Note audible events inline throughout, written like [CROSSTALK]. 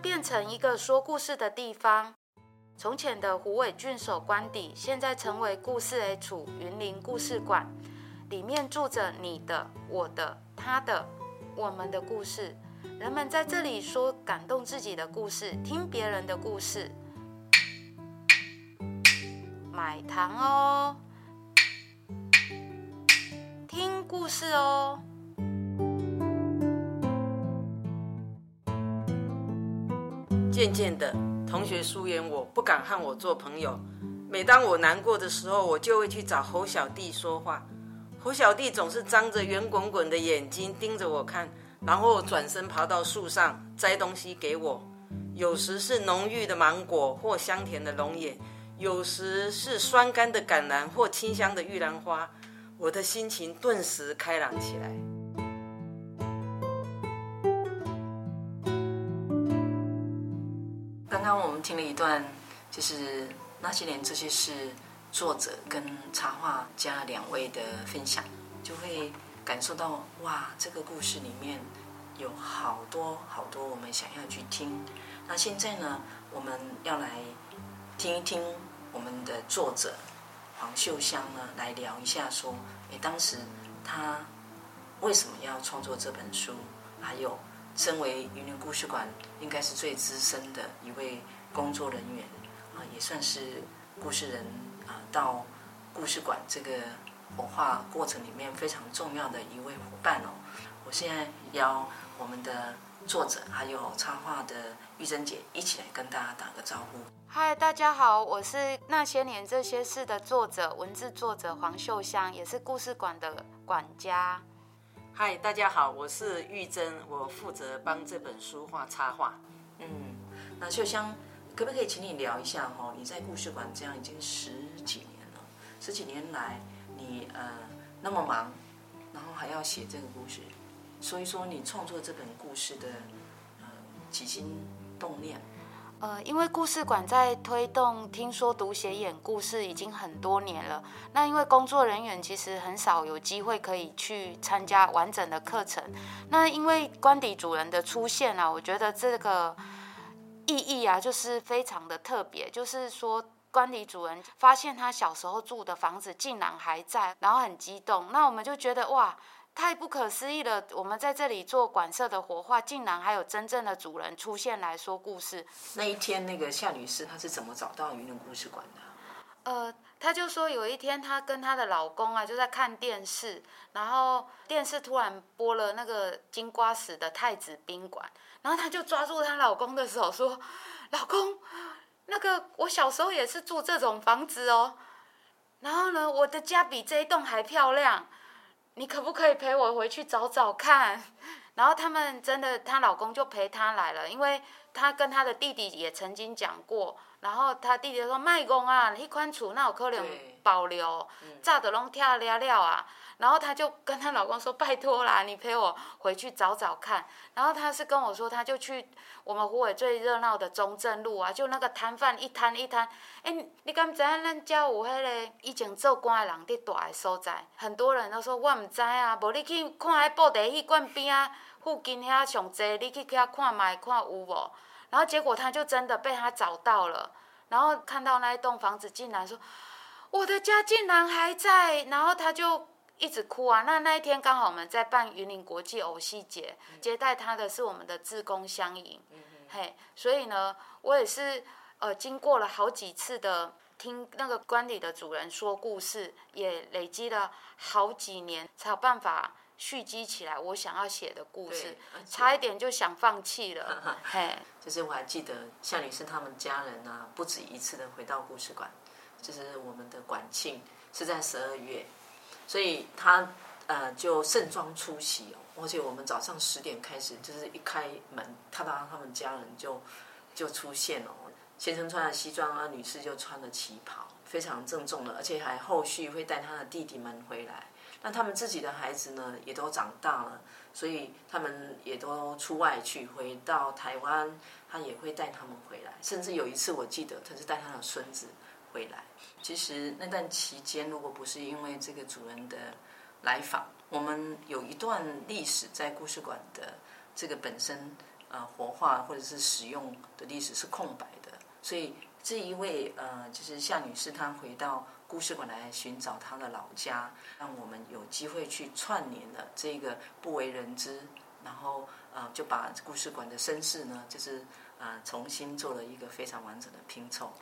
变成一个说故事的地方。从前的虎尾郡守官邸，现在成为故事的处云林故事馆，里面住着你的、我的、他的、我们的故事。人们在这里说感动自己的故事，听别人的故事，买糖哦，听故事哦。渐渐的，同学疏远我，不敢和我做朋友。每当我难过的时候，我就会去找侯小弟说话。侯小弟总是张着圆滚滚的眼睛盯着我看，然后转身爬到树上摘东西给我。有时是浓郁的芒果或香甜的龙眼，有时是酸甘的橄榄或清香的玉兰花。我的心情顿时开朗起来。刚刚我们听了一段，就是那些年这些事作者跟插画家两位的分享，就会感受到哇，这个故事里面有好多好多我们想要去听。那现在呢，我们要来听一听我们的作者黄秀香呢来聊一下，说，哎，当时他为什么要创作这本书，还有。身为云林故事馆应该是最资深的一位工作人员啊，也算是故事人啊，到故事馆这个活化过程里面非常重要的一位伙伴哦。我现在邀我们的作者还有插画的玉珍姐一起来跟大家打个招呼。嗨，大家好，我是那些年这些事的作者，文字作者黄秀香，也是故事馆的管家。嗨，大家好，我是玉珍，我负责帮这本书画插画。嗯，那秀香，可不可以请你聊一下哈？你在故事馆这样已经十几年了，十几年来你呃那么忙，然后还要写这个故事，所以说你创作这本故事的呃起心动念。呃，因为故事馆在推动听说读写演故事已经很多年了。那因为工作人员其实很少有机会可以去参加完整的课程。那因为官邸主人的出现啊，我觉得这个意义啊，就是非常的特别。就是说，官邸主人发现他小时候住的房子竟然还在，然后很激动。那我们就觉得哇。太不可思议了！我们在这里做馆舍的活化，竟然还有真正的主人出现来说故事。那一天，那个夏女士她是怎么找到云林故事馆的？呃，她就说有一天她跟她的老公啊就在看电视，然后电视突然播了那个金瓜石的太子宾馆，然后她就抓住她老公的手说：“老公，那个我小时候也是住这种房子哦，然后呢，我的家比这一栋还漂亮。”你可不可以陪我回去找找看？[LAUGHS] 然后他们真的，她老公就陪她来了，因为她跟她的弟弟也曾经讲过。然后她弟弟就说：“卖公啊，迄款厝那有可能保留，早都拢拆了了啊。”然后她就跟她老公说：“拜托啦，你陪我回去找找看。”然后她是跟我说，她就去我们虎尾最热闹的中正路啊，就那个摊贩一摊一摊。哎，你敢知影咱家有迄个以前做官的人伫大的所在？很多人都说我唔知啊，无你去看迄布袋戏馆边啊，附近遐上济，你去遐看卖看有无？然后结果他就真的被他找到了，然后看到那一栋房子，竟然说我的家竟然还在，然后他就一直哭啊。那那一天刚好我们在办云林国际偶戏节，接待他的是我们的志工相迎，嘿，所以呢，我也是呃经过了好几次的听那个观礼的主人说故事，也累积了好几年才有办法。蓄积起来，我想要写的故事，差一点就想放弃了。嘿，[LAUGHS] 就是我还记得夏女士他们家人啊，不止一次的回到故事馆，就是我们的馆庆是在十二月，所以他呃就盛装出席哦，而且我们早上十点开始，就是一开门，他当他们家人就就出现了，先生穿了西装啊，女士就穿了旗袍，非常郑重的，而且还后续会带他的弟弟们回来。那他们自己的孩子呢，也都长大了，所以他们也都出外去，回到台湾，他也会带他们回来。甚至有一次，我记得他是带他的孙子回来。其实那段期间，如果不是因为这个主人的来访，我们有一段历史在故事馆的这个本身呃活化或者是使用的历史是空白的。所以这一位呃，就是夏女士，她回到。故事馆来寻找她的老家，让我们有机会去串联了这个不为人知，然后呃就把故事馆的身世呢，就是呃重新做了一个非常完整的拼凑。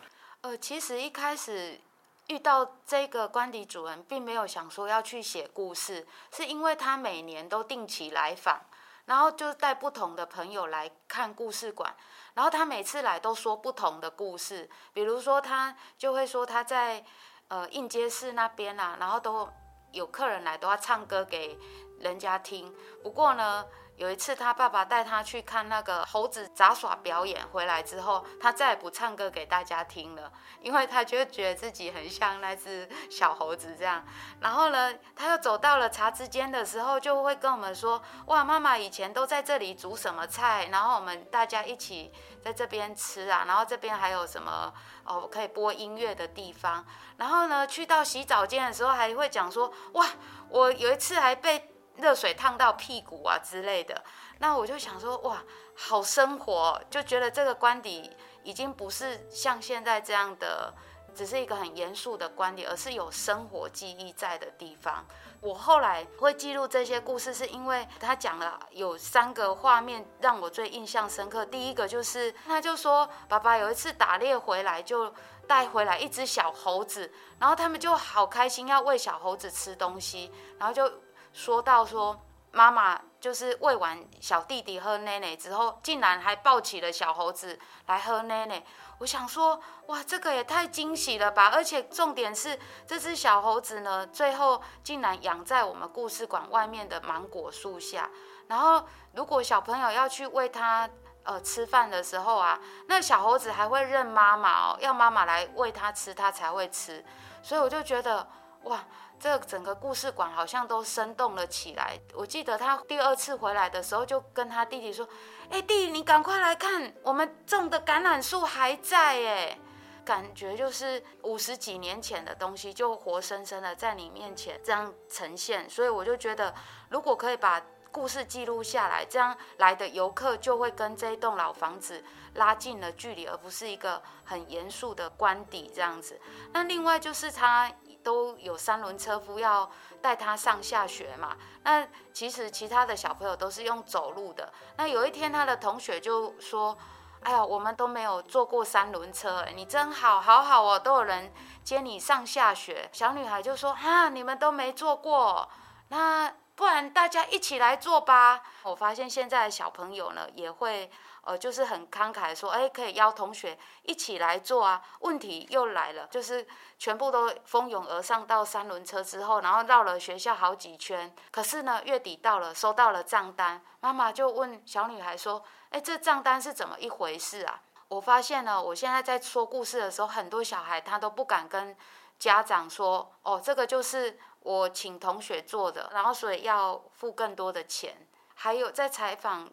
呃，其实一开始遇到这个官邸主人，并没有想说要去写故事，是因为他每年都定期来访，然后就带不同的朋友来看故事馆，然后他每次来都说不同的故事，比如说他就会说他在。呃，应接室那边啊，然后都有客人来，都要唱歌给人家听。不过呢，有一次他爸爸带他去看那个猴子杂耍表演，回来之后，他再也不唱歌给大家听了，因为他就觉得自己很像那只小猴子这样。然后呢，他又走到了茶之间的时候，就会跟我们说：“哇，妈妈以前都在这里煮什么菜，然后我们大家一起在这边吃啊，然后这边还有什么？”哦，可以播音乐的地方。然后呢，去到洗澡间的时候，还会讲说：“哇，我有一次还被热水烫到屁股啊之类的。”那我就想说：“哇，好生活，就觉得这个官邸已经不是像现在这样的，只是一个很严肃的官邸，而是有生活记忆在的地方。”我后来会记录这些故事，是因为他讲了有三个画面让我最印象深刻。第一个就是，他就说爸爸有一次打猎回来，就带回来一只小猴子，然后他们就好开心要喂小猴子吃东西，然后就说到说妈妈就是喂完小弟弟喝奶奶之后，竟然还抱起了小猴子来喝奶奶。我想说，哇，这个也太惊喜了吧！而且重点是，这只小猴子呢，最后竟然养在我们故事馆外面的芒果树下。然后，如果小朋友要去喂它呃吃饭的时候啊，那小猴子还会认妈妈哦，要妈妈来喂它吃，它才会吃。所以我就觉得，哇。这整个故事馆好像都生动了起来。我记得他第二次回来的时候，就跟他弟弟说：“哎，弟，你赶快来看，我们种的橄榄树还在哎！”感觉就是五十几年前的东西，就活生生的在你面前这样呈现。所以我就觉得，如果可以把故事记录下来，这样来的游客就会跟这一栋老房子拉近了距离，而不是一个很严肃的官邸这样子。那另外就是他。都有三轮车夫要带他上下学嘛，那其实其他的小朋友都是用走路的。那有一天他的同学就说：“哎呀，我们都没有坐过三轮车，你真好，好好哦，都有人接你上下学。”小女孩就说：“哈，你们都没坐过，那不然大家一起来坐吧。”我发现现在的小朋友呢也会。呃，就是很慷慨说，哎，可以邀同学一起来做啊。问题又来了，就是全部都蜂拥而上到三轮车之后，然后绕了学校好几圈。可是呢，月底到了，收到了账单，妈妈就问小女孩说，哎，这账单是怎么一回事啊？我发现呢，我现在在说故事的时候，很多小孩他都不敢跟家长说，哦，这个就是。我请同学做的，然后所以要付更多的钱。还有在采访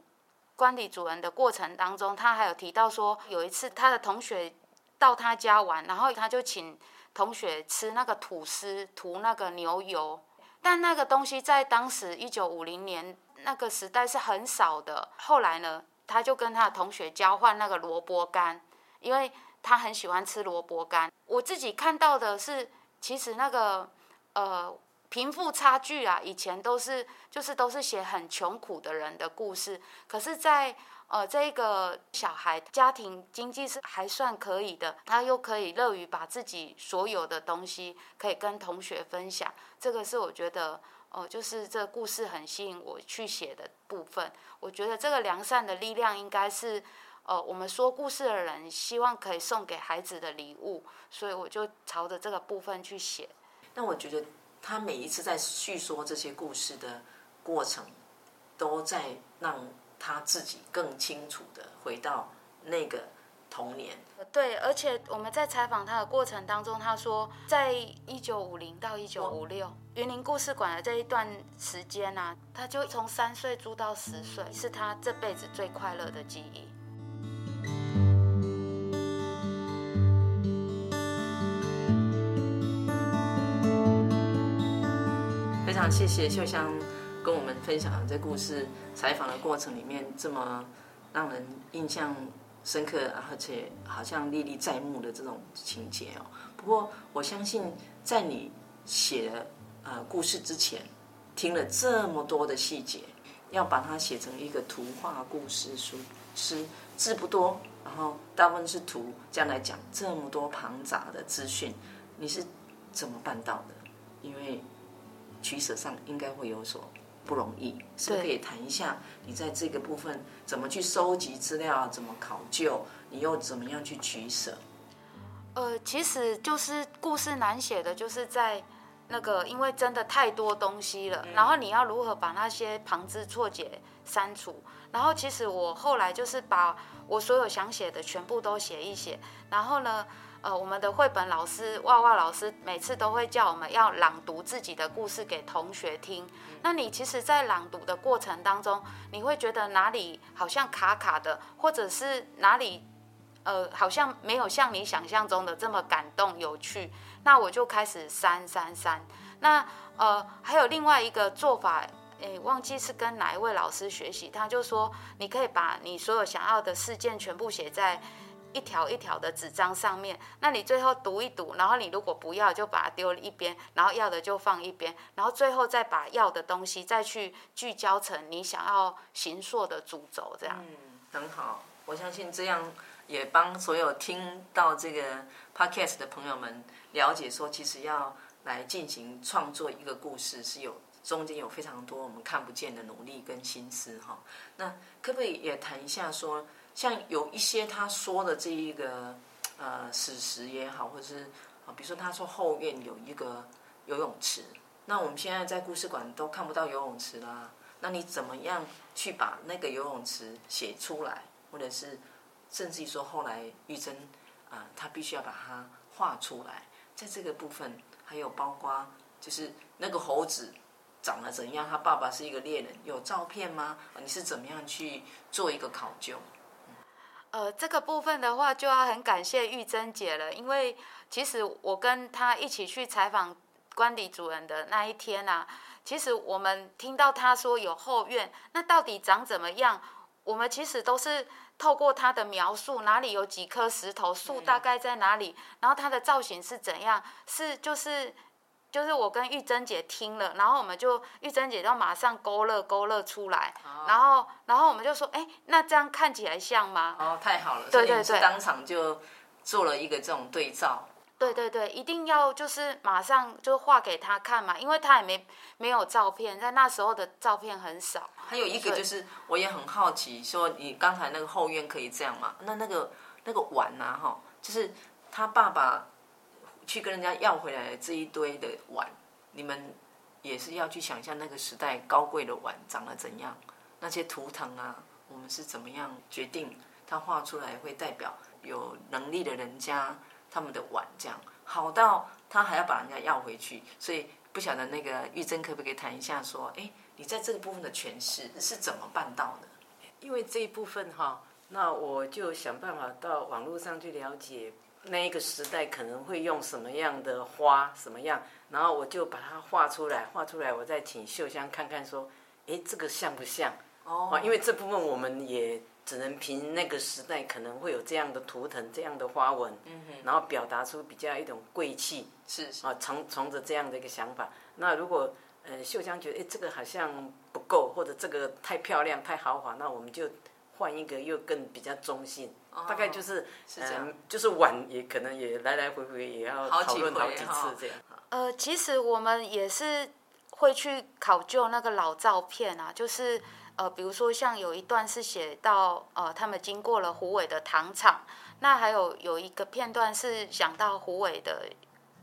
观礼主人的过程当中，他还有提到说，有一次他的同学到他家玩，然后他就请同学吃那个吐司涂那个牛油，但那个东西在当时一九五零年那个时代是很少的。后来呢，他就跟他的同学交换那个萝卜干，因为他很喜欢吃萝卜干。我自己看到的是，其实那个呃。贫富差距啊，以前都是就是都是写很穷苦的人的故事，可是在，呃这个小孩家庭经济是还算可以的，他又可以乐于把自己所有的东西可以跟同学分享，这个是我觉得哦、就是这故事很吸引我去写的部分。我觉得这个良善的力量应该是呃我们说故事的人希望可以送给孩子的礼物，所以我就朝着这个部分去写。那我觉得。他每一次在叙说这些故事的过程，都在让他自己更清楚的回到那个童年。对，而且我们在采访他的过程当中，他说，在一九五零到一九五六云林故事馆的这一段时间啊，他就从三岁住到十岁，是他这辈子最快乐的记忆。谢谢秀香跟我们分享这故事，采访的过程里面这么让人印象深刻，而且好像历历在目的这种情节哦。不过我相信，在你写呃故事之前，听了这么多的细节，要把它写成一个图画故事书，是字不多，然后大部分是图，这样来讲这么多庞杂的资讯，你是怎么办到的？因为取舍上应该会有所不容易，是不是可以谈一下你在这个部分怎么去收集资料，怎么考究，你又怎么样去取舍？呃，其实就是故事难写的，就是在那个因为真的太多东西了，嗯、然后你要如何把那些旁枝错节删除？然后其实我后来就是把我所有想写的全部都写一写，然后呢？呃，我们的绘本老师哇哇老师每次都会叫我们要朗读自己的故事给同学听。那你其实，在朗读的过程当中，你会觉得哪里好像卡卡的，或者是哪里呃好像没有像你想象中的这么感动有趣，那我就开始删删删。那呃还有另外一个做法，诶，忘记是跟哪一位老师学习，他就说你可以把你所有想要的事件全部写在。一条一条的纸张上面，那你最后读一读，然后你如果不要，就把它丢一边，然后要的就放一边，然后最后再把要的东西再去聚焦成你想要形塑的主轴，这样。嗯，很好，我相信这样也帮所有听到这个 podcast 的朋友们了解说，其实要来进行创作一个故事，是有中间有非常多我们看不见的努力跟心思哈。那可不可以也谈一下说？像有一些他说的这一个呃史实也好，或者是啊，比如说他说后院有一个游泳池，那我们现在在故事馆都看不到游泳池啦。那你怎么样去把那个游泳池写出来，或者是甚至于说后来玉珍啊，他必须要把它画出来，在这个部分还有包括就是那个猴子长得怎样，他爸爸是一个猎人，有照片吗？你是怎么样去做一个考究？呃，这个部分的话，就要很感谢玉珍姐了，因为其实我跟她一起去采访官邸主人的那一天啊，其实我们听到她说有后院，那到底长怎么样？我们其实都是透过她的描述，哪里有几颗石头，树大概在哪里，然后它的造型是怎样，是就是。就是我跟玉珍姐听了，然后我们就玉珍姐就马上勾勒勾勒出来，哦、然后然后我们就说，哎，那这样看起来像吗？哦，太好了，对对对，当场就做了一个这种对照。对对对，一定要就是马上就画给他看嘛，因为他也没没有照片，在那时候的照片很少。还有一个就是，我也很好奇，说你刚才那个后院可以这样吗？那那个那个碗呐，哈，就是他爸爸。去跟人家要回来的这一堆的碗，你们也是要去想象那个时代高贵的碗长得怎样？那些图腾啊，我们是怎么样决定它画出来会代表有能力的人家他们的碗这样好到他还要把人家要回去，所以不晓得那个玉珍可不可以谈一下，说，哎，你在这个部分的诠释是怎么办到的？因为这一部分哈，那我就想办法到网络上去了解那一个时代可能会用什么样的花，什么样，然后我就把它画出来，画出来，我再请秀香看看，说，哎，这个像不像？哦，因为这部分我们也。只能凭那个时代可能会有这样的图腾、这样的花纹，嗯、然后表达出比较一种贵气，是，是啊，从从着这样的一个想法。那如果呃秀香觉得哎这个好像不够，或者这个太漂亮、太豪华，那我们就换一个又更比较中性。哦、大概就是是这样、呃，就是晚也可能也来来回回也要讨论好几次这样。呃，其实我们也是会去考究那个老照片啊，就是。呃，比如说像有一段是写到，呃，他们经过了虎尾的糖厂，那还有有一个片段是想到虎尾的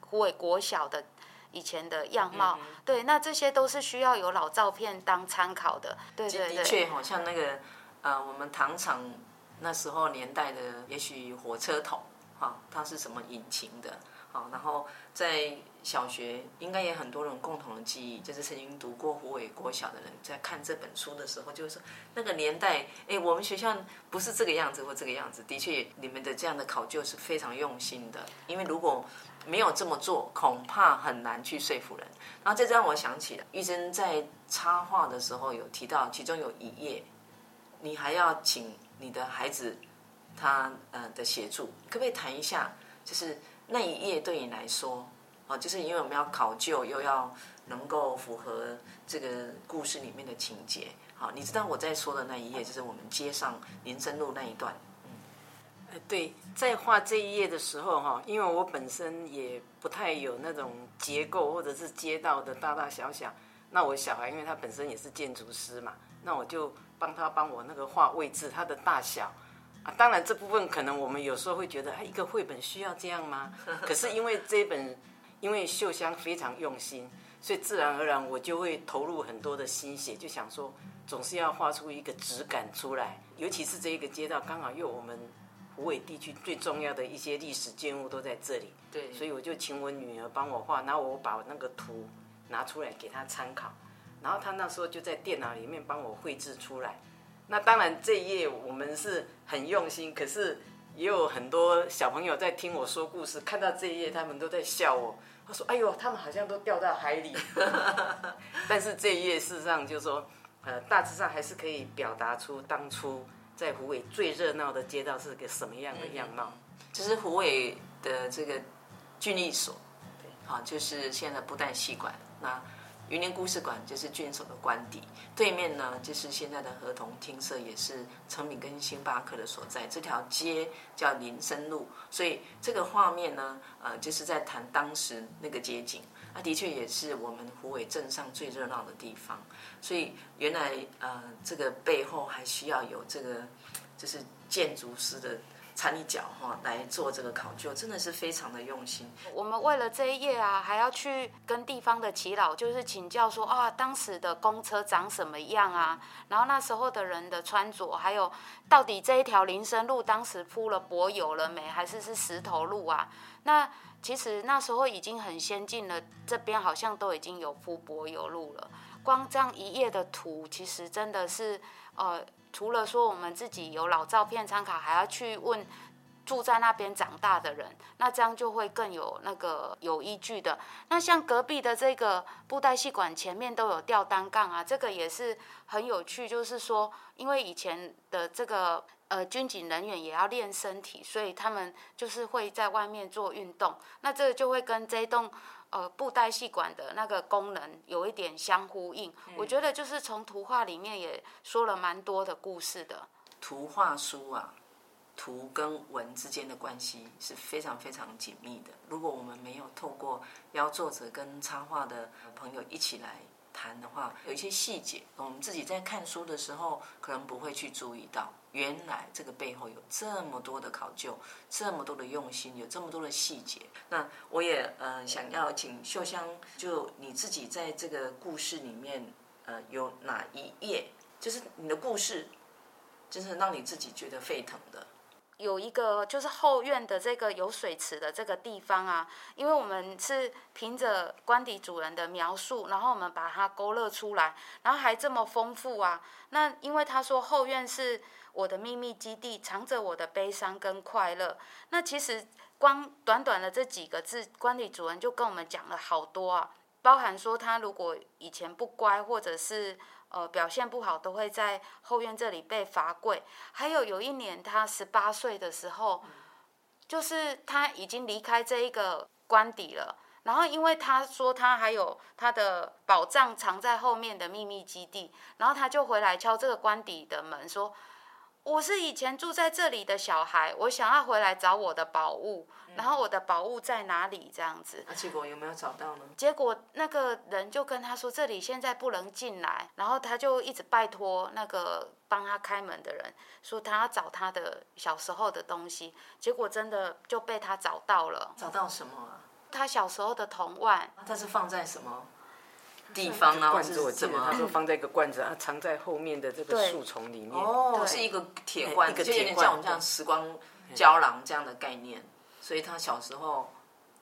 虎尾国小的以前的样貌，嗯、对，那这些都是需要有老照片当参考的，对对对。的确，好像那个呃，我们糖厂那时候年代的，也许火车头，哈、它是什么引擎的，好、然后在。小学应该也很多人共同的记忆，就是曾经读过虎尾国小的人，在看这本书的时候，就是说那个年代，哎，我们学校不是这个样子或这个样子。的确，你们的这样的考究是非常用心的，因为如果没有这么做，恐怕很难去说服人。然后这让我想起了玉珍在插画的时候有提到，其中有一页，你还要请你的孩子他呃的协助，可不可以谈一下？就是那一页对你来说？哦就是因为我们要考究，又要能够符合这个故事里面的情节。好，你知道我在说的那一页，就是我们街上林森路那一段。嗯，对，在画这一页的时候，哈，因为我本身也不太有那种结构或者是街道的大大小小。那我小孩，因为他本身也是建筑师嘛，那我就帮他帮我那个画位置，它的大小啊。当然这部分可能我们有时候会觉得，哎，一个绘本需要这样吗？可是因为这本。因为秀香非常用心，所以自然而然我就会投入很多的心血，就想说总是要画出一个质感出来。尤其是这一个街道，刚好又我们湖北地区最重要的一些历史建物都在这里。对，所以我就请我女儿帮我画，然后我把那个图拿出来给他参考，然后他那时候就在电脑里面帮我绘制出来。那当然这一页我们是很用心，可是也有很多小朋友在听我说故事，看到这一页他们都在笑我。他说：“哎呦，他们好像都掉到海里。[LAUGHS] ”但是这一页事实上就是说，呃，大致上还是可以表达出当初在湖尾最热闹的街道是个什么样的样貌。就是湖尾的这个郡役所，对，好，就是现在的布袋戏馆那。云林故事馆就是郡守的官邸，对面呢就是现在的合同厅舍，也是诚品跟星巴克的所在。这条街叫林森路，所以这个画面呢，呃，就是在谈当时那个街景。那的确也是我们湖尾镇上最热闹的地方。所以原来呃，这个背后还需要有这个，就是建筑师的。踩一脚哈来做这个考究，真的是非常的用心。我们为了这一页啊，还要去跟地方的耆老，就是请教说啊，当时的公车长什么样啊？然后那时候的人的穿着，还有到底这一条林森路当时铺了柏油了没，还是是石头路啊？那其实那时候已经很先进了，这边好像都已经有铺柏油路了。光这样一页的图，其实真的是呃。除了说我们自己有老照片参考，还要去问住在那边长大的人，那这样就会更有那个有依据的。那像隔壁的这个布袋戏馆前面都有吊单杠啊，这个也是很有趣。就是说，因为以前的这个呃军警人员也要练身体，所以他们就是会在外面做运动。那这个就会跟这栋。呃，布袋戏馆的那个功能有一点相呼应，嗯、我觉得就是从图画里面也说了蛮多的故事的。图画书啊，图跟文之间的关系是非常非常紧密的。如果我们没有透过邀作者跟插画的朋友一起来谈的话，有一些细节，我们自己在看书的时候可能不会去注意到。原来这个背后有这么多的考究，这么多的用心，有这么多的细节。那我也呃想要请秀香，就你自己在这个故事里面，呃，有哪一页，就是你的故事，就是让你自己觉得沸腾的？有一个就是后院的这个有水池的这个地方啊，因为我们是凭着官邸主人的描述，然后我们把它勾勒出来，然后还这么丰富啊。那因为他说后院是我的秘密基地，藏着我的悲伤跟快乐。那其实光短短的这几个字，官邸主人就跟我们讲了好多啊，包含说他如果以前不乖，或者是。呃，表现不好都会在后院这里被罚跪。还有有一年，他十八岁的时候，就是他已经离开这一个官邸了。然后，因为他说他还有他的宝藏藏在后面的秘密基地，然后他就回来敲这个官邸的门，说。我是以前住在这里的小孩，我想要回来找我的宝物，嗯、然后我的宝物在哪里？这样子。那、啊、结果有没有找到呢？结果那个人就跟他说，这里现在不能进来，然后他就一直拜托那个帮他开门的人，说他要找他的小时候的东西。结果真的就被他找到了。找到什么啊？他小时候的童玩。他是放在什么？地方啊，罐子我记得他说放在一个罐子，啊，藏在后面的这个树丛里面。哦，是一个铁罐，就有点像我们这样时光胶囊这样的概念。所以他小时候，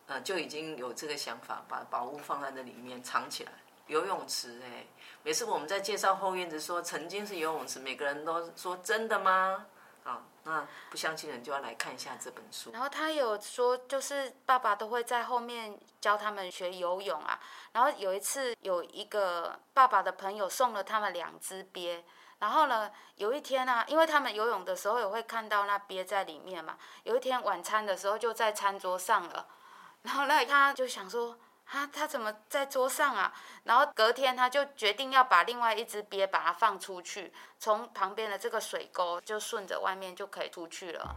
呃，就已经有这个想法，把宝物放在那里面藏起来。游泳池，哎，每次我们在介绍后院子说曾经是游泳池，每个人都说真的吗？啊，那不相信的人就要来看一下这本书。然后他有说，就是爸爸都会在后面教他们学游泳啊。然后有一次，有一个爸爸的朋友送了他们两只鳖。然后呢，有一天啊，因为他们游泳的时候也会看到那鳖在里面嘛。有一天晚餐的时候就在餐桌上了。然后那他就想说。他他怎么在桌上啊？然后隔天他就决定要把另外一只鳖把它放出去，从旁边的这个水沟就顺着外面就可以出去了。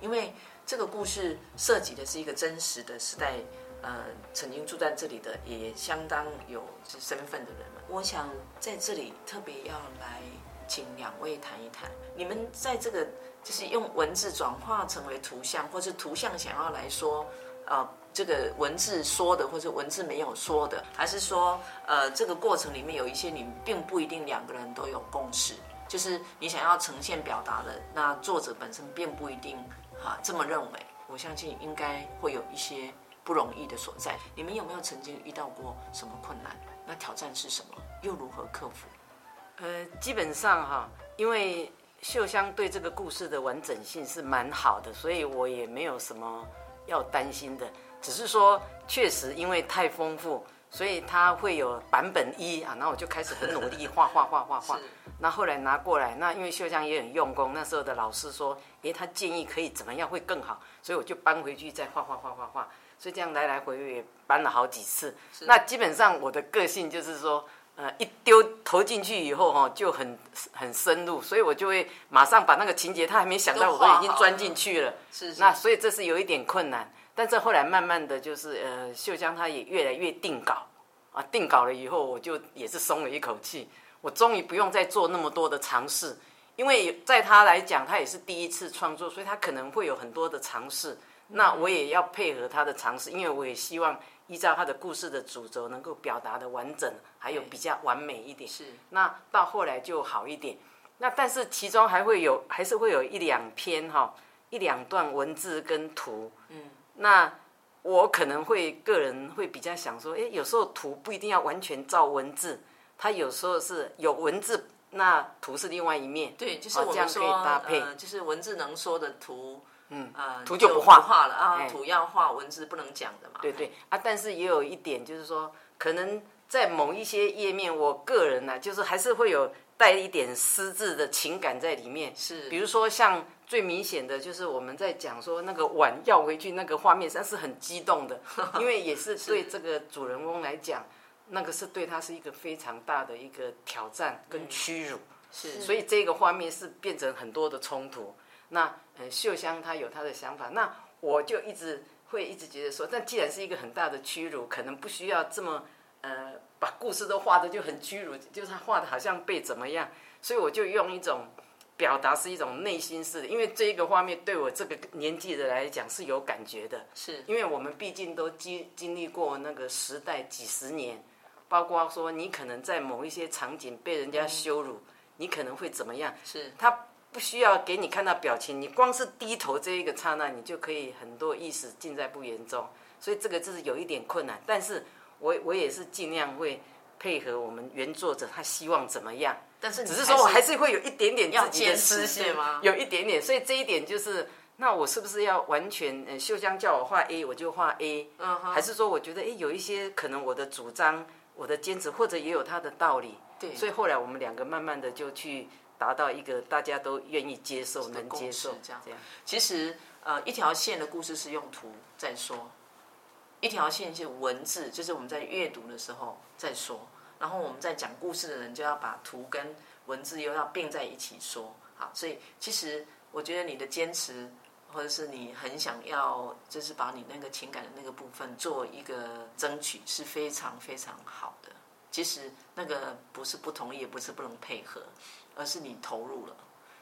因为这个故事涉及的是一个真实的时代。呃，曾经住在这里的也相当有身份的人们，我想在这里特别要来请两位谈一谈，你们在这个就是用文字转化成为图像，或是图像想要来说，呃，这个文字说的，或者文字没有说的，还是说，呃，这个过程里面有一些你并不一定两个人都有共识，就是你想要呈现表达的，那作者本身并不一定哈、这么认为。我相信应该会有一些。不容易的所在，你们有没有曾经遇到过什么困难？那挑战是什么？又如何克服？呃，基本上哈，因为秀香对这个故事的完整性是蛮好的，所以我也没有什么要担心的。只是说，确实因为太丰富，所以它会有版本一啊，然后我就开始很努力画画画画画。[LAUGHS] 那后来拿过来，那因为秀香也很用功，那时候的老师说，诶，他建议可以怎么样会更好，所以我就搬回去再画画画画画。所以这样来来回回也搬了好几次。那基本上我的个性就是说，呃，一丢投进去以后哈，就很很深入，所以我就会马上把那个情节他还没想到，我都已经钻进去了。是。那所以这是有一点困难，但是后来慢慢的就是，呃，秀江他也越来越定稿，啊，定稿了以后，我就也是松了一口气，我终于不用再做那么多的尝试，因为在他来讲，他也是第一次创作，所以他可能会有很多的尝试。那我也要配合他的尝试，因为我也希望依照他的故事的主轴能够表达的完整，还有比较完美一点。是。那到后来就好一点。那但是其中还会有，还是会有一两篇哈，一两段文字跟图。嗯。那我可能会个人会比较想说，哎，有时候图不一定要完全照文字，它有时候是有文字，那图是另外一面。对，就是我们说，这样可以搭配，呃，就是文字能说的图。嗯啊，图就不画画了啊，图要画，文字不能讲的嘛。对对啊，但是也有一点就是说，可能在某一些页面，我个人呢、啊，就是还是会有带一点私自的情感在里面。是，比如说像最明显的就是我们在讲说那个碗要回去那个画面，上是很激动的，[LAUGHS] 因为也是对这个主人翁来讲，那个是对他是一个非常大的一个挑战跟屈辱。是，所以这个画面是变成很多的冲突。那呃，秀香她有她的想法，那我就一直会一直觉得说，但既然是一个很大的屈辱，可能不需要这么呃把故事都画的就很屈辱，就是他画的好像被怎么样，所以我就用一种表达是一种内心式的，因为这一个画面对我这个年纪的来讲是有感觉的，是因为我们毕竟都经经历过那个时代几十年，包括说你可能在某一些场景被人家羞辱，嗯、你可能会怎么样？是他不需要给你看到表情，你光是低头这一个刹那，你就可以很多意识尽在不言中，所以这个就是有一点困难，但是我我也是尽量会配合我们原作者他希望怎么样。但是只是说我还是会有一点点自己的私心吗？有一点点，所以这一点就是，那我是不是要完全？呃，秀香叫我画 A，我就画 A，嗯，还是说我觉得哎，有一些可能我的主张、我的坚持，或者也有他的道理。对。所以后来我们两个慢慢的就去达到一个大家都愿意接受、能接受这样。其实呃，一条线的故事是用图在说，一条线是文字，就是我们在阅读的时候在说。然后我们在讲故事的人就要把图跟文字又要并在一起说，好，所以其实我觉得你的坚持，或者是你很想要，就是把你那个情感的那个部分做一个争取，是非常非常好的。其实那个不是不同意，也不是不能配合，而是你投入了。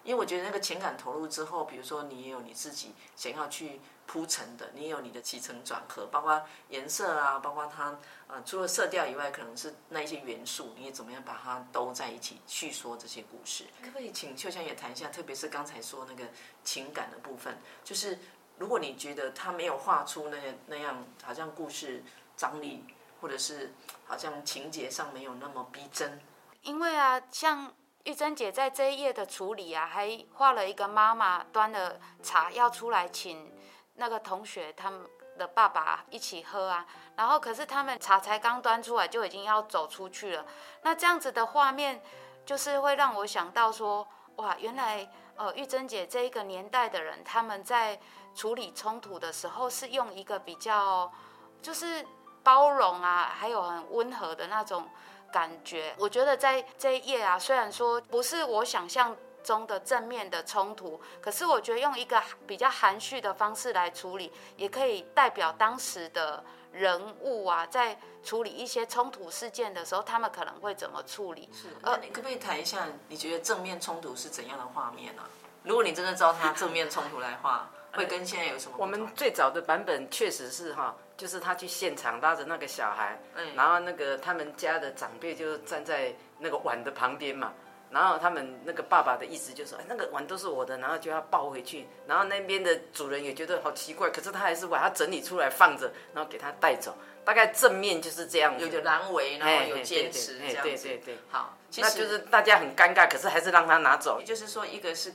因为我觉得那个情感投入之后，比如说你也有你自己想要去铺陈的，你也有你的起承转合，包括颜色啊，包括它呃除了色调以外，可能是那一些元素，你也怎么样把它兜在一起叙说这些故事？可不可以请秀香也谈一下？特别是刚才说那个情感的部分，就是如果你觉得他没有画出那那样，好像故事张力，或者是好像情节上没有那么逼真，因为啊，像。玉珍姐在这一页的处理啊，还画了一个妈妈端了茶要出来请那个同学他们的爸爸一起喝啊，然后可是他们茶才刚端出来就已经要走出去了。那这样子的画面，就是会让我想到说，哇，原来呃玉珍姐这一个年代的人，他们在处理冲突的时候是用一个比较就是包容啊，还有很温和的那种。感觉，我觉得在这一页啊，虽然说不是我想象中的正面的冲突，可是我觉得用一个比较含蓄的方式来处理，也可以代表当时的人物啊，在处理一些冲突事件的时候，他们可能会怎么处理。是，呃，你可不可以谈一下，你觉得正面冲突是怎样的画面呢？啊？如果你真的照他 [LAUGHS] 正面冲突来画，会跟现在有什么？我们最早的版本确实是哈。就是他去现场拉着那个小孩，嗯，然后那个他们家的长辈就站在那个碗的旁边嘛，然后他们那个爸爸的意思就是说，哎，那个碗都是我的，然后就要抱回去，然后那边的主人也觉得好奇怪，可是他还是把它整理出来放着，然后给他带走。大概正面就是这样，有点难为，然后有坚持这样子，对对对，好，那就是大家很尴尬，可是还是让他拿走。也就是说，一个是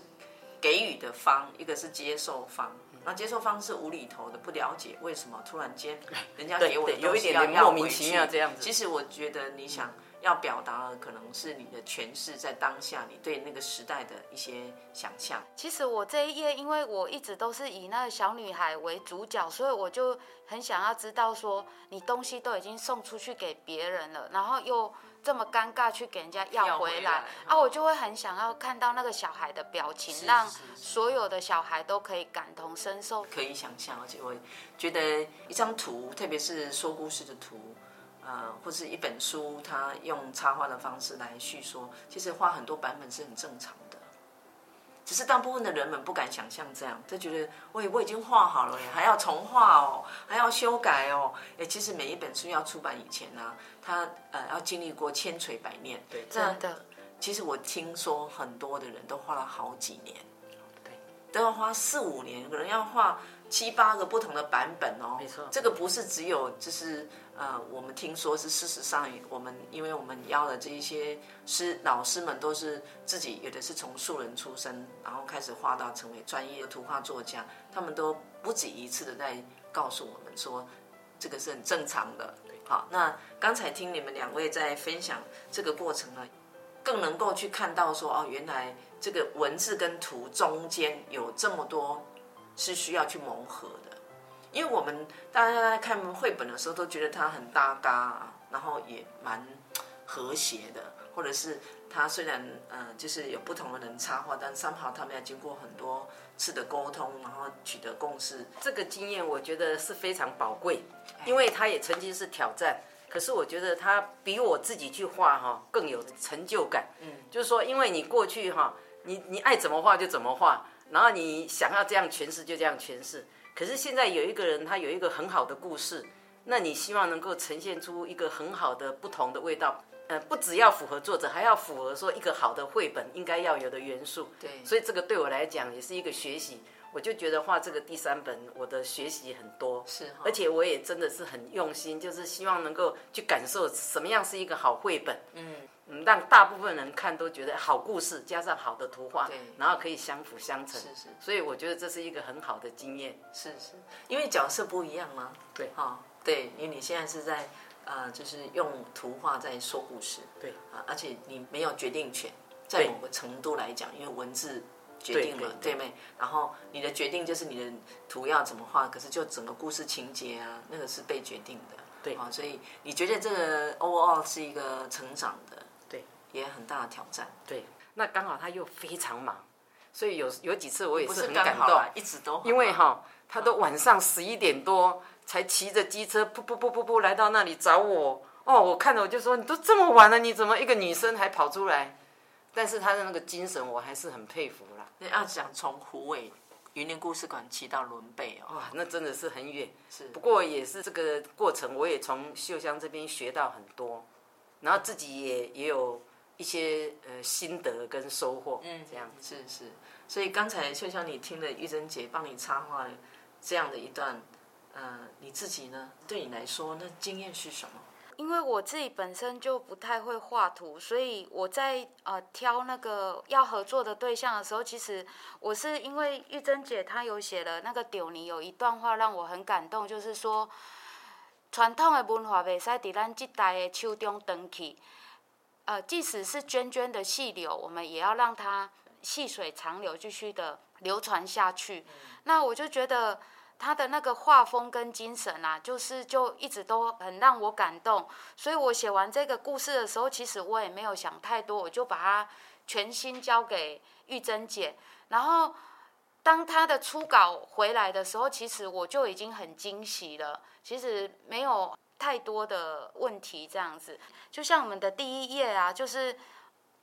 给予的方，一个是接受方。那接受方式无厘头的，不了解为什么突然间人家给我的东西要要莫名其妙这样子。其实我觉得你想要表达的，可能是你的诠释，在当下你对那个时代的一些想象。其实我这一页，因为我一直都是以那个小女孩为主角，所以我就很想要知道说，你东西都已经送出去给别人了，然后又。这么尴尬去给人家要回来，啊，我就会很想要看到那个小孩的表情，让所有的小孩都可以感同身受。可以想象，而且我觉得一张图，特别是说故事的图，呃，或是一本书，它用插画的方式来叙说，其实画很多版本是很正常的。只是大部分的人们不敢想象这样，就觉得我我已经画好了耶，还要重画哦，还要修改哦。哎，其实每一本书要出版以前呢、啊，它呃要经历过千锤百炼。对，真的。其实我听说很多的人都花了好几年，对，都要花四五年，可能要画七八个不同的版本哦。没错，这个不是只有就是。呃，我们听说是事实上，我们因为我们邀的这一些师老师们都是自己，有的是从素人出身，然后开始画到成为专业的图画作家，他们都不止一次的在告诉我们说，这个是很正常的。好，那刚才听你们两位在分享这个过程呢，更能够去看到说，哦，原来这个文字跟图中间有这么多是需要去磨合的。因为我们大家在看绘本的时候都觉得它很搭嘎，然后也蛮和谐的，或者是它虽然呃就是有不同的人插画，但 somehow 他们要经过很多次的沟通，然后取得共识。这个经验我觉得是非常宝贵，因为它也曾经是挑战，可是我觉得它比我自己去画哈更有成就感。嗯，就是说，因为你过去哈。你你爱怎么画就怎么画，然后你想要这样诠释就这样诠释。可是现在有一个人，他有一个很好的故事，那你希望能够呈现出一个很好的不同的味道。呃，不只要符合作者，还要符合说一个好的绘本应该要有的元素。对，所以这个对我来讲也是一个学习。我就觉得画这个第三本，我的学习很多，是，而且我也真的是很用心，就是希望能够去感受什么样是一个好绘本。嗯嗯，让大部分人看都觉得好故事加上好的图画，对，然后可以相辅相成。是是，所以我觉得这是一个很好的经验。是是，因为角色不一样嘛。对，哈，对，因为你现在是在。呃，就是用图画在说故事，对啊，而且你没有决定权，在某个程度来讲，因为文字决定了，对没？然后你的决定就是你的图要怎么画，可是就整个故事情节啊，那个是被决定的，对啊，所以你觉得这个 overall 是一个成长的，对，也很大的挑战，对。那刚好他又非常忙，所以有有几次我也是很感动，一直都因为哈，他都晚上十一点多。才骑着机车，噗噗噗噗噗来到那里找我。哦，我看了我就说，你都这么晚了，你怎么一个女生还跑出来？但是他的那个精神，我还是很佩服啦。那要讲从虎尾云林故事馆骑到仑背哦，哇，那真的是很远。是，不过也是这个过程，我也从秀香这边学到很多，然后自己也也有一些呃心得跟收获。嗯，这样是是。所以刚才秀香你听了玉珍姐帮你插话这样的一段。呃，你自己呢？对你来说，那经验是什么？因为我自己本身就不太会画图，所以我在呃挑那个要合作的对象的时候，其实我是因为玉珍姐她有写了那个丢你有一段话让我很感动，就是说传统的文化未使伫咱这代的手中断去，呃，即使是涓涓的细流，我们也要让它细水长流，继续的流传下去。那我就觉得。他的那个画风跟精神啊，就是就一直都很让我感动，所以我写完这个故事的时候，其实我也没有想太多，我就把它全心交给玉珍姐。然后当他的初稿回来的时候，其实我就已经很惊喜了，其实没有太多的问题。这样子，就像我们的第一页啊，就是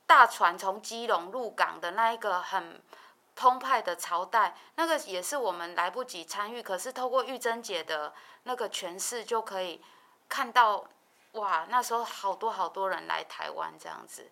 大船从基隆入港的那一个很。通派的朝代，那个也是我们来不及参与，可是透过玉珍姐的那个诠释，就可以看到，哇，那时候好多好多人来台湾这样子。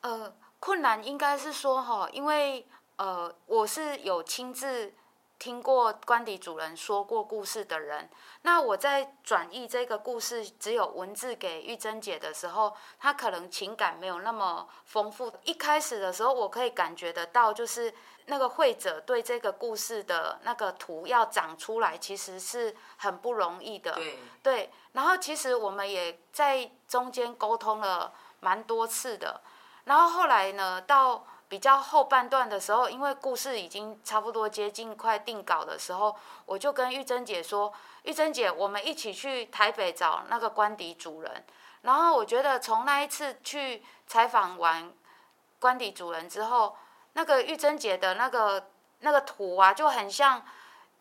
呃，困难应该是说哈，因为呃，我是有亲自。听过官邸主人说过故事的人，那我在转译这个故事只有文字给玉珍姐的时候，她可能情感没有那么丰富。一开始的时候，我可以感觉得到，就是那个绘者对这个故事的那个图要长出来，其实是很不容易的。对，对。然后其实我们也在中间沟通了蛮多次的，然后后来呢，到。比较后半段的时候，因为故事已经差不多接近快定稿的时候，我就跟玉珍姐说：“玉珍姐，我们一起去台北找那个官邸主人。”然后我觉得从那一次去采访完官邸主人之后，那个玉珍姐的那个那个图啊，就很像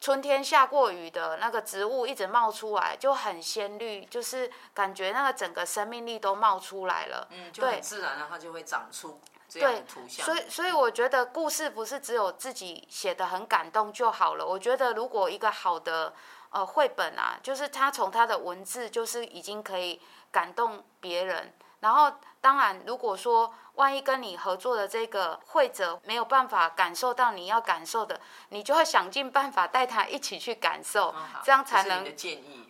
春天下过雨的那个植物一直冒出来，就很鲜绿，就是感觉那个整个生命力都冒出来了。嗯，就很自然，然后就会长出。对，所以所以我觉得故事不是只有自己写的很感动就好了。我觉得如果一个好的呃绘本啊，就是他从他的文字就是已经可以感动别人。然后当然，如果说万一跟你合作的这个会者没有办法感受到你要感受的，你就会想尽办法带他一起去感受，哦、这样才能。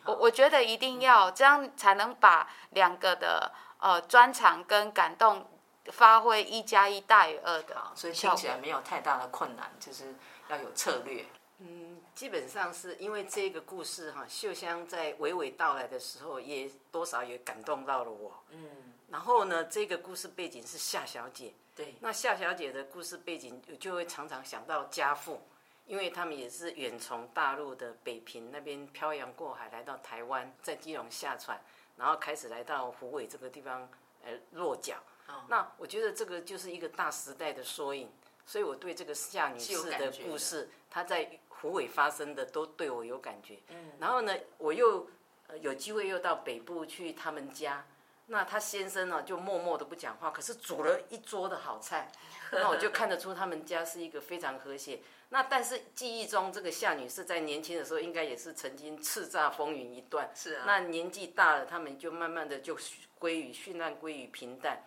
我我觉得一定要、嗯、这样才能把两个的呃专长跟感动。发挥一加一大于二的，所以听起来没有太大的困难，就是要有策略。嗯，基本上是因为这个故事哈，秀香在娓娓道来的时候，也多少也感动到了我。嗯，然后呢，这个故事背景是夏小姐。对，那夏小姐的故事背景，就会常常想到家父，因为他们也是远从大陆的北平那边漂洋过海来到台湾，在基隆下船，然后开始来到湖尾这个地方呃落脚。那我觉得这个就是一个大时代的缩影，所以我对这个夏女士的故事，她在虎尾发生的都对我有感觉。嗯，然后呢，我又有机会又到北部去他们家，那她先生呢就默默的不讲话，可是煮了一桌的好菜，[LAUGHS] 那我就看得出他们家是一个非常和谐。那但是记忆中这个夏女士在年轻的时候应该也是曾经叱咤风云一段，是啊。那年纪大了，他们就慢慢的就归于绚烂，归于平淡。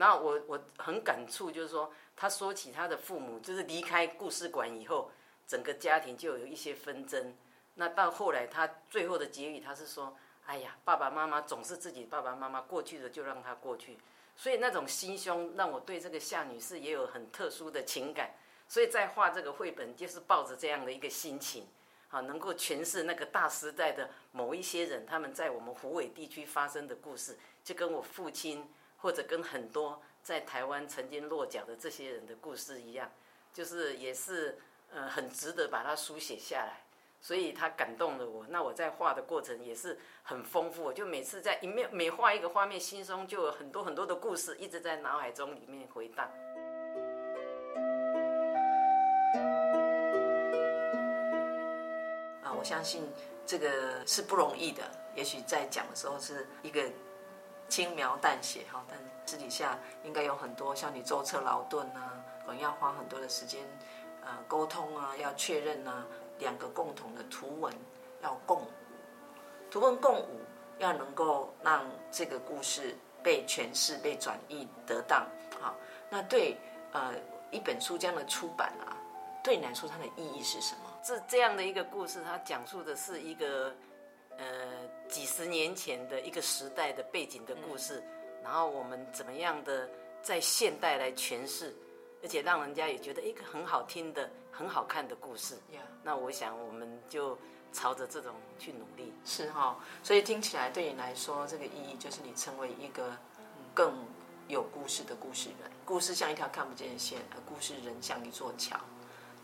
然后我我很感触，就是说他说起他的父母，就是离开故事馆以后，整个家庭就有一些纷争。那到后来他最后的结语，他是说：“哎呀，爸爸妈妈总是自己爸爸妈妈过去的就让他过去。”所以那种心胸让我对这个夏女士也有很特殊的情感。所以在画这个绘本，就是抱着这样的一个心情，啊，能够诠释那个大时代的某一些人，他们在我们湖尾地区发生的故事，就跟我父亲或者跟很多在台湾曾经落脚的这些人的故事一样，就是也是呃很值得把它书写下来。所以它感动了我，那我在画的过程也是很丰富，就每次在一面每画一个画面，心中就有很多很多的故事一直在脑海中里面回荡。啊我相信这个是不容易的，也许在讲的时候是一个轻描淡写哈，但私底下应该有很多像你舟车劳顿啊，可能要花很多的时间，呃，沟通啊，要确认啊，两个共同的图文要共舞，图文共舞要能够让这个故事被诠释、被转译得当。好，那对呃一本书这样的出版啊，对你来说它的意义是什么？这这样的一个故事，它讲述的是一个，呃，几十年前的一个时代的背景的故事，嗯、然后我们怎么样的在现代来诠释，而且让人家也觉得一个很好听的、很好看的故事。Yeah. 那我想我们就朝着这种去努力。是哈、哦，所以听起来对你来说，这个意义就是你成为一个更有故事的故事人。故事像一条看不见的线，而故事人像一座桥。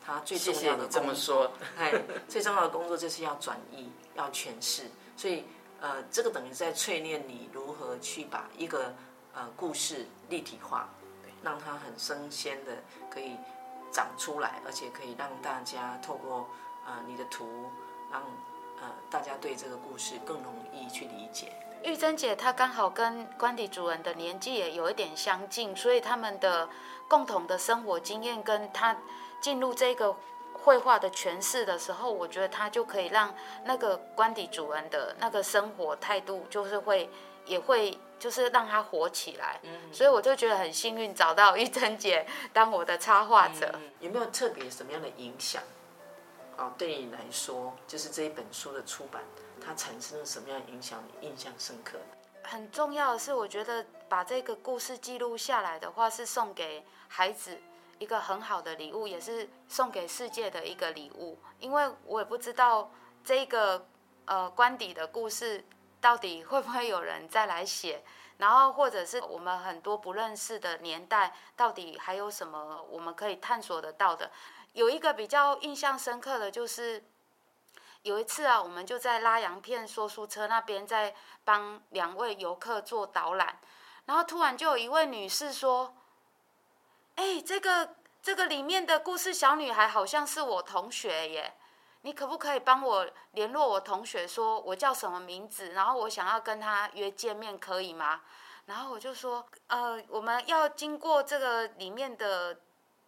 他最重要的这么说，[LAUGHS] 哎，最重要的工作就是要转移，要诠释。所以，呃，这个等于在淬炼你如何去把一个呃故事立体化，对，让它很生鲜的可以长出来，而且可以让大家透过呃你的图，让呃大家对这个故事更容易去理解。玉珍姐她刚好跟官邸主人的年纪也有一点相近，所以他们的共同的生活经验跟她。进入这个绘画的诠释的时候，我觉得他就可以让那个官邸主人的那个生活态度，就是会也会就是让他活起来。嗯，所以我就觉得很幸运找到玉珍姐当我的插画者。嗯，有没有特别什么样的影响？哦，对你来说，就是这一本书的出版，它产生了什么样的影响？你印象深刻？很重要的是，我觉得把这个故事记录下来的话，是送给孩子。一个很好的礼物，也是送给世界的一个礼物。因为我也不知道这个呃官邸的故事到底会不会有人再来写，然后或者是我们很多不认识的年代，到底还有什么我们可以探索得到的。有一个比较印象深刻的就是有一次啊，我们就在拉洋片说书车那边在帮两位游客做导览，然后突然就有一位女士说。哎，这个这个里面的故事小女孩好像是我同学耶，你可不可以帮我联络我同学，说我叫什么名字，然后我想要跟她约见面，可以吗？然后我就说，呃，我们要经过这个里面的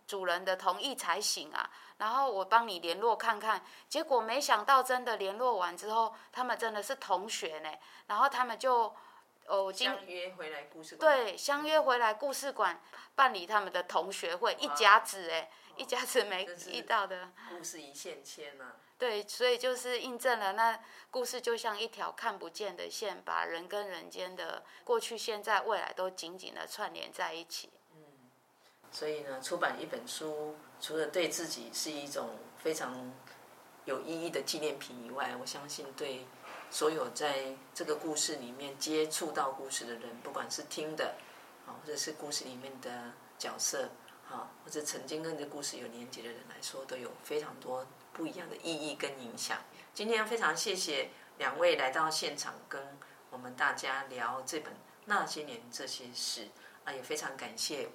主人的同意才行啊。然后我帮你联络看看，结果没想到真的联络完之后，他们真的是同学呢，然后他们就。哦，相约回来故事馆。对，相约回来故事馆办理他们的同学会，一家子哎，一家子没遇到的。故事一线牵呐。对，所以就是印证了那故事就像一条看不见的线，把人跟人间的过去、现在、未来都紧紧的串联在一起。嗯，所以呢，出版一本书，除了对自己是一种非常有意义的纪念品以外，我相信对。所有在这个故事里面接触到故事的人，不管是听的，啊，或者是故事里面的角色，啊，或者曾经跟这故事有连接的人来说，都有非常多不一样的意义跟影响。今天非常谢谢两位来到现场，跟我们大家聊这本《那些年这些事》，啊，也非常感谢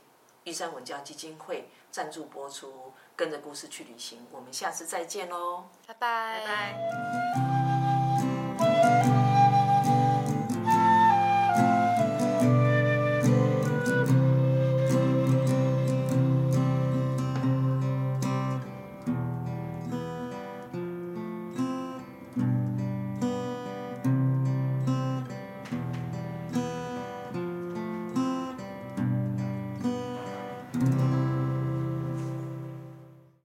玉山文教基金会赞助播出《跟着故事去旅行》，我们下次再见喽，拜拜。拜拜。